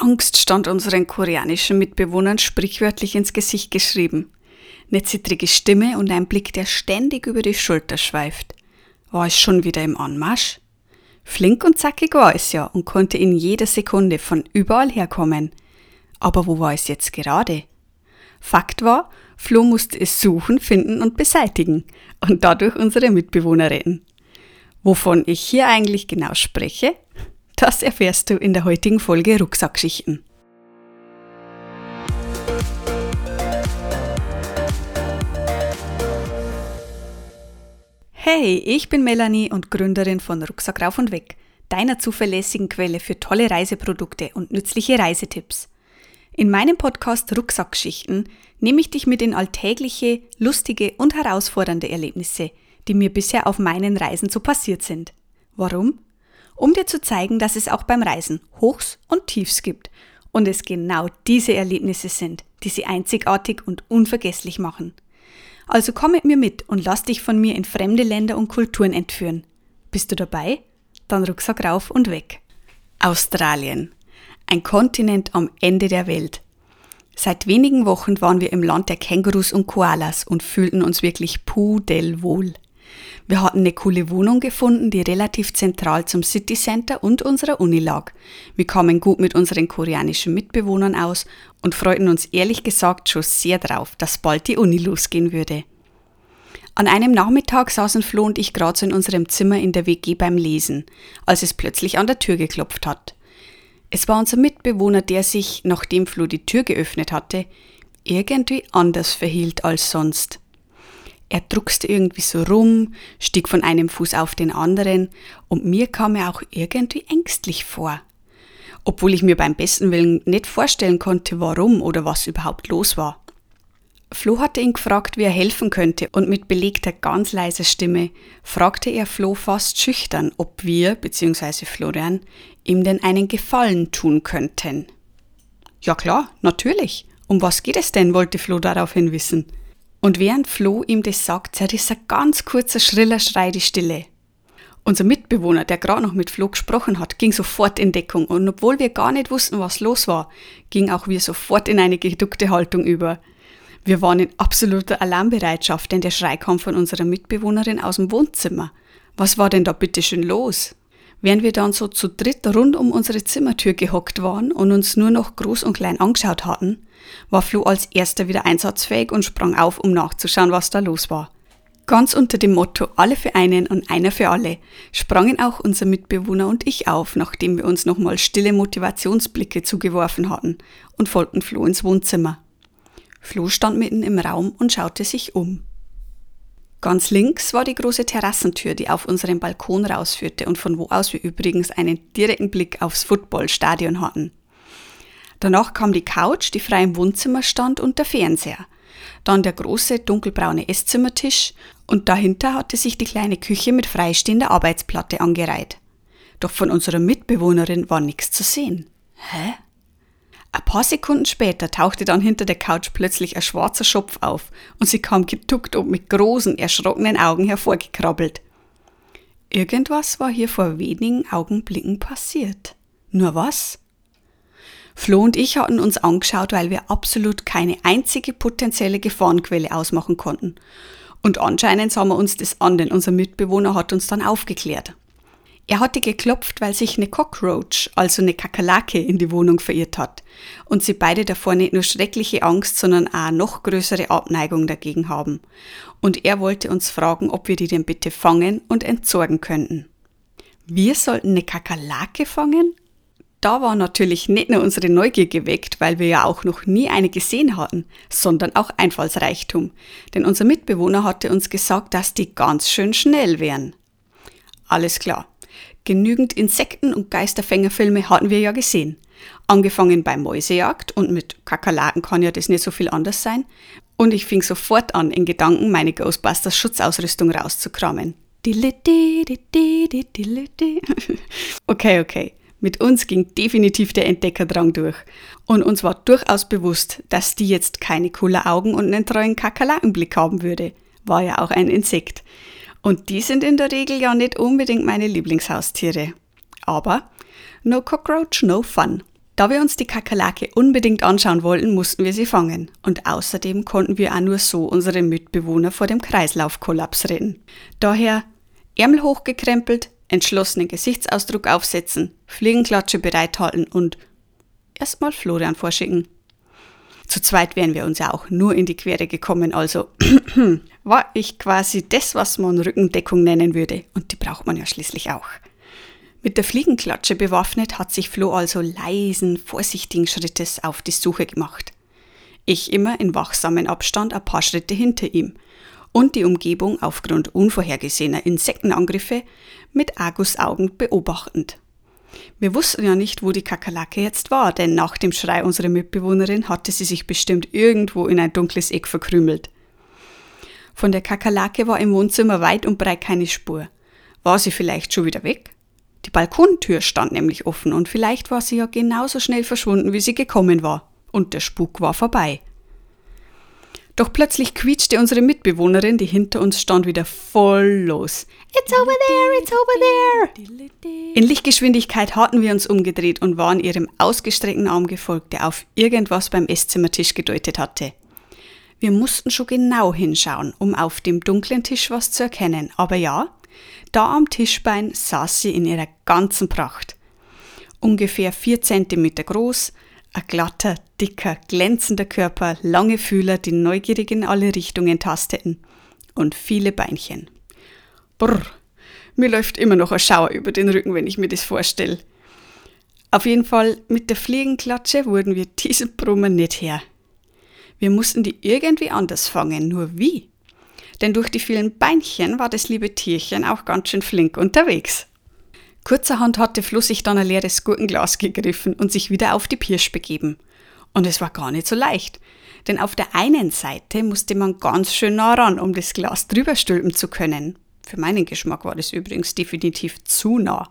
Angst stand unseren koreanischen Mitbewohnern sprichwörtlich ins Gesicht geschrieben. Eine zittrige Stimme und ein Blick, der ständig über die Schulter schweift. War es schon wieder im Anmarsch? Flink und zackig war es ja und konnte in jeder Sekunde von überall herkommen. Aber wo war es jetzt gerade? Fakt war, Flo musste es suchen, finden und beseitigen und dadurch unsere Mitbewohner retten. Wovon ich hier eigentlich genau spreche, das erfährst du in der heutigen Folge Rucksackschichten. Hey, ich bin Melanie und Gründerin von Rucksack rauf und weg, deiner zuverlässigen Quelle für tolle Reiseprodukte und nützliche Reisetipps. In meinem Podcast Rucksackschichten nehme ich dich mit in alltägliche, lustige und herausfordernde Erlebnisse, die mir bisher auf meinen Reisen so passiert sind. Warum? Um dir zu zeigen, dass es auch beim Reisen Hochs und Tiefs gibt und es genau diese Erlebnisse sind, die sie einzigartig und unvergesslich machen. Also komm mit mir mit und lass dich von mir in fremde Länder und Kulturen entführen. Bist du dabei? Dann Rucksack rauf und weg. Australien. Ein Kontinent am Ende der Welt. Seit wenigen Wochen waren wir im Land der Kängurus und Koalas und fühlten uns wirklich pudelwohl. Wir hatten eine coole Wohnung gefunden, die relativ zentral zum City Center und unserer Uni lag. Wir kamen gut mit unseren koreanischen Mitbewohnern aus und freuten uns ehrlich gesagt schon sehr drauf, dass bald die Uni losgehen würde. An einem Nachmittag saßen Flo und ich gerade so in unserem Zimmer in der WG beim Lesen, als es plötzlich an der Tür geklopft hat. Es war unser Mitbewohner, der sich, nachdem Flo die Tür geöffnet hatte, irgendwie anders verhielt als sonst. Er druckste irgendwie so rum, stieg von einem Fuß auf den anderen und mir kam er auch irgendwie ängstlich vor. Obwohl ich mir beim besten Willen nicht vorstellen konnte, warum oder was überhaupt los war. Flo hatte ihn gefragt, wie er helfen könnte, und mit belegter ganz leiser Stimme fragte er Flo fast schüchtern, ob wir, bzw. Florian, ihm denn einen Gefallen tun könnten. Ja klar, natürlich. Um was geht es denn? wollte Flo daraufhin wissen. Und während Flo ihm das sagt, zerriss ein ganz kurzer, schriller Schrei die Stille. Unser Mitbewohner, der gerade noch mit Flo gesprochen hat, ging sofort in Deckung und obwohl wir gar nicht wussten, was los war, ging auch wir sofort in eine geduckte Haltung über. Wir waren in absoluter Alarmbereitschaft, denn der Schrei kam von unserer Mitbewohnerin aus dem Wohnzimmer. Was war denn da bitte schön los? Während wir dann so zu dritt rund um unsere Zimmertür gehockt waren und uns nur noch groß und klein angeschaut hatten, war Flo als erster wieder einsatzfähig und sprang auf, um nachzuschauen, was da los war. Ganz unter dem Motto Alle für einen und einer für alle sprangen auch unser Mitbewohner und ich auf, nachdem wir uns nochmal stille Motivationsblicke zugeworfen hatten und folgten Flo ins Wohnzimmer. Flo stand mitten im Raum und schaute sich um. Ganz links war die große Terrassentür, die auf unseren Balkon rausführte und von wo aus wir übrigens einen direkten Blick aufs Footballstadion hatten. Danach kam die Couch, die frei im Wohnzimmer stand und der Fernseher. Dann der große dunkelbraune Esszimmertisch und dahinter hatte sich die kleine Küche mit freistehender Arbeitsplatte angereiht. Doch von unserer Mitbewohnerin war nichts zu sehen. Hä? Ein paar Sekunden später tauchte dann hinter der Couch plötzlich ein schwarzer Schopf auf und sie kam geduckt und mit großen, erschrockenen Augen hervorgekrabbelt. Irgendwas war hier vor wenigen Augenblicken passiert. Nur was? Flo und ich hatten uns angeschaut, weil wir absolut keine einzige potenzielle Gefahrenquelle ausmachen konnten. Und anscheinend sah wir uns das an, denn unser Mitbewohner hat uns dann aufgeklärt. Er hatte geklopft, weil sich eine Cockroach, also eine Kakerlake, in die Wohnung verirrt hat und sie beide davor nicht nur schreckliche Angst, sondern auch noch größere Abneigung dagegen haben. Und er wollte uns fragen, ob wir die denn bitte fangen und entsorgen könnten. Wir sollten eine Kakerlake fangen? Da war natürlich nicht nur unsere Neugier geweckt, weil wir ja auch noch nie eine gesehen hatten, sondern auch Einfallsreichtum. Denn unser Mitbewohner hatte uns gesagt, dass die ganz schön schnell wären. Alles klar. Genügend Insekten- und Geisterfängerfilme hatten wir ja gesehen. Angefangen bei Mäusejagd und mit Kakerlaken kann ja das nicht so viel anders sein. Und ich fing sofort an, in Gedanken meine Ghostbusters Schutzausrüstung rauszukramen. Okay, okay. Mit uns ging definitiv der Entdeckerdrang durch. Und uns war durchaus bewusst, dass die jetzt keine cooler Augen und einen treuen Kakerlakenblick haben würde. War ja auch ein Insekt. Und die sind in der Regel ja nicht unbedingt meine Lieblingshaustiere. Aber no cockroach, no fun. Da wir uns die Kakerlake unbedingt anschauen wollten, mussten wir sie fangen. Und außerdem konnten wir auch nur so unsere Mitbewohner vor dem Kreislaufkollaps retten. Daher Ärmel hochgekrempelt, entschlossenen Gesichtsausdruck aufsetzen, Fliegenklatsche bereithalten und erstmal Florian vorschicken. Zu zweit wären wir uns ja auch nur in die Quere gekommen, also war ich quasi das, was man Rückendeckung nennen würde. Und die braucht man ja schließlich auch. Mit der Fliegenklatsche bewaffnet hat sich Flo also leisen, vorsichtigen Schrittes auf die Suche gemacht. Ich immer in wachsamen Abstand ein paar Schritte hinter ihm und die Umgebung aufgrund unvorhergesehener Insektenangriffe mit Argusaugen beobachtend. Wir wussten ja nicht, wo die Kakerlake jetzt war, denn nach dem Schrei unserer Mitbewohnerin hatte sie sich bestimmt irgendwo in ein dunkles Eck verkrümelt. Von der Kakerlake war im Wohnzimmer weit und breit keine Spur. War sie vielleicht schon wieder weg? Die Balkontür stand nämlich offen und vielleicht war sie ja genauso schnell verschwunden, wie sie gekommen war. Und der Spuk war vorbei. Doch plötzlich quietschte unsere Mitbewohnerin, die hinter uns stand, wieder voll los. It's over there, it's over there! In Lichtgeschwindigkeit hatten wir uns umgedreht und waren ihrem ausgestreckten Arm gefolgt, der auf irgendwas beim Esszimmertisch gedeutet hatte. Wir mussten schon genau hinschauen, um auf dem dunklen Tisch was zu erkennen, aber ja, da am Tischbein saß sie in ihrer ganzen Pracht. Ungefähr vier Zentimeter groß, ein glatter, dicker, glänzender Körper, lange Fühler, die neugierig in alle Richtungen tasteten und viele Beinchen. Brr, mir läuft immer noch ein Schauer über den Rücken, wenn ich mir das vorstelle. Auf jeden Fall, mit der Fliegenklatsche wurden wir diesen Brummer nicht her. Wir mussten die irgendwie anders fangen, nur wie? denn durch die vielen Beinchen war das liebe Tierchen auch ganz schön flink unterwegs. Kurzerhand hatte Flo sich dann ein leeres Gurkenglas gegriffen und sich wieder auf die Pirsch begeben. Und es war gar nicht so leicht, denn auf der einen Seite musste man ganz schön nah ran, um das Glas drüber stülpen zu können. Für meinen Geschmack war das übrigens definitiv zu nah.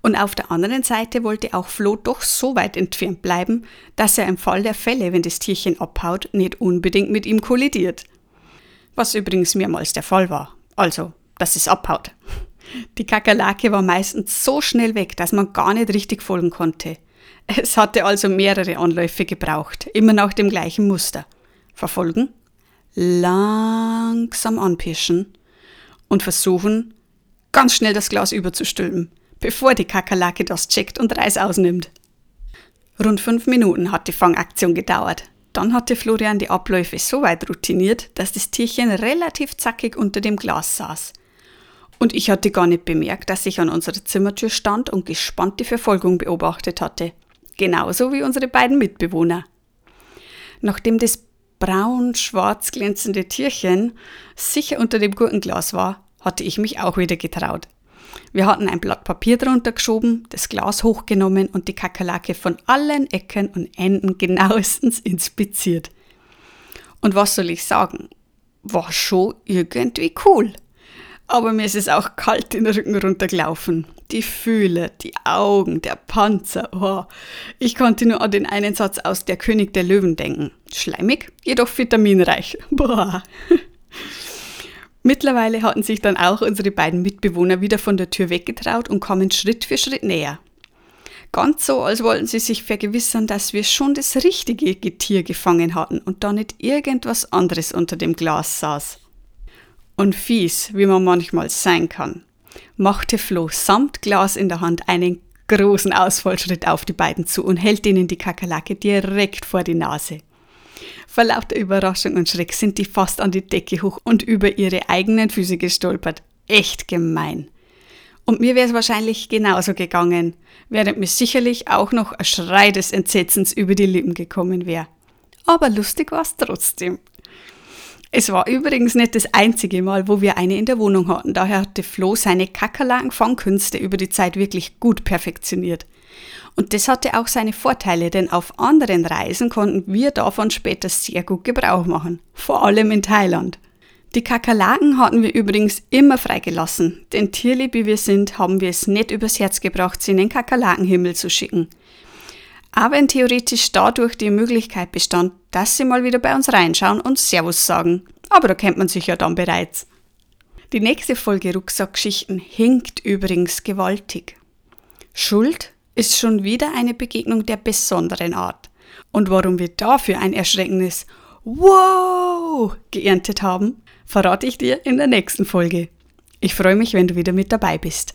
Und auf der anderen Seite wollte auch Flo doch so weit entfernt bleiben, dass er im Fall der Fälle, wenn das Tierchen abhaut, nicht unbedingt mit ihm kollidiert was übrigens mehrmals der Fall war. Also, dass es abhaut. Die Kakerlake war meistens so schnell weg, dass man gar nicht richtig folgen konnte. Es hatte also mehrere Anläufe gebraucht, immer nach dem gleichen Muster. Verfolgen, langsam anpischen und versuchen, ganz schnell das Glas überzustülpen, bevor die Kakerlake das checkt und Reis ausnimmt. Rund fünf Minuten hat die Fangaktion gedauert. Dann hatte Florian die Abläufe so weit routiniert, dass das Tierchen relativ zackig unter dem Glas saß. Und ich hatte gar nicht bemerkt, dass ich an unserer Zimmertür stand und gespannt die Verfolgung beobachtet hatte. Genauso wie unsere beiden Mitbewohner. Nachdem das braun-schwarz glänzende Tierchen sicher unter dem Gurkenglas war, hatte ich mich auch wieder getraut. Wir hatten ein Blatt Papier drunter geschoben, das Glas hochgenommen und die Kakerlake von allen Ecken und Enden genauestens inspiziert. Und was soll ich sagen? War schon irgendwie cool. Aber mir ist es auch kalt den Rücken runtergelaufen. Die Fühler, die Augen, der Panzer. Oh. Ich konnte nur an den einen Satz aus Der König der Löwen denken. Schleimig, jedoch vitaminreich. Boah. Mittlerweile hatten sich dann auch unsere beiden Mitbewohner wieder von der Tür weggetraut und kamen Schritt für Schritt näher. Ganz so, als wollten sie sich vergewissern, dass wir schon das richtige Getier gefangen hatten und da nicht irgendwas anderes unter dem Glas saß. Und fies, wie man manchmal sein kann, machte Flo samt Glas in der Hand einen großen Ausfallschritt auf die beiden zu und hält ihnen die Kakerlake direkt vor die Nase. Vor lauter Überraschung und Schreck sind die fast an die Decke hoch und über ihre eigenen Füße gestolpert. Echt gemein. Und mir wäre es wahrscheinlich genauso gegangen, während mir sicherlich auch noch ein Schrei des Entsetzens über die Lippen gekommen wäre. Aber lustig war es trotzdem. Es war übrigens nicht das einzige Mal, wo wir eine in der Wohnung hatten. Daher hatte Flo seine Kakerlaken-Fangkünste über die Zeit wirklich gut perfektioniert. Und das hatte auch seine Vorteile, denn auf anderen Reisen konnten wir davon später sehr gut Gebrauch machen, vor allem in Thailand. Die Kakerlaken hatten wir übrigens immer freigelassen, denn tierlieb wie wir sind, haben wir es nicht übers Herz gebracht, sie in den Kakerlakenhimmel zu schicken. Aber wenn theoretisch dadurch die Möglichkeit bestand, dass sie mal wieder bei uns reinschauen und Servus sagen. Aber da kennt man sich ja dann bereits. Die nächste Folge Rucksackgeschichten hinkt übrigens gewaltig. Schuld ist schon wieder eine Begegnung der besonderen Art. Und warum wir dafür ein erschreckendes Wow geerntet haben, verrate ich dir in der nächsten Folge. Ich freue mich, wenn du wieder mit dabei bist.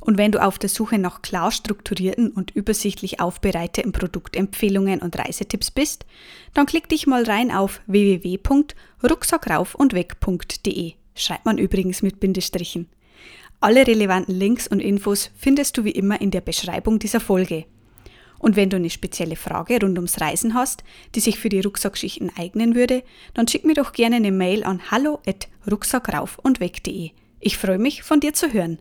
Und wenn du auf der Suche nach klar strukturierten und übersichtlich aufbereiteten Produktempfehlungen und Reisetipps bist, dann klick dich mal rein auf www.rucksackraufundweg.de. Schreibt man übrigens mit Bindestrichen. Alle relevanten Links und Infos findest du wie immer in der Beschreibung dieser Folge. Und wenn du eine spezielle Frage rund ums Reisen hast, die sich für die Rucksackschichten eignen würde, dann schick mir doch gerne eine Mail an hallo@rucksackraufundweg.de. Ich freue mich, von dir zu hören.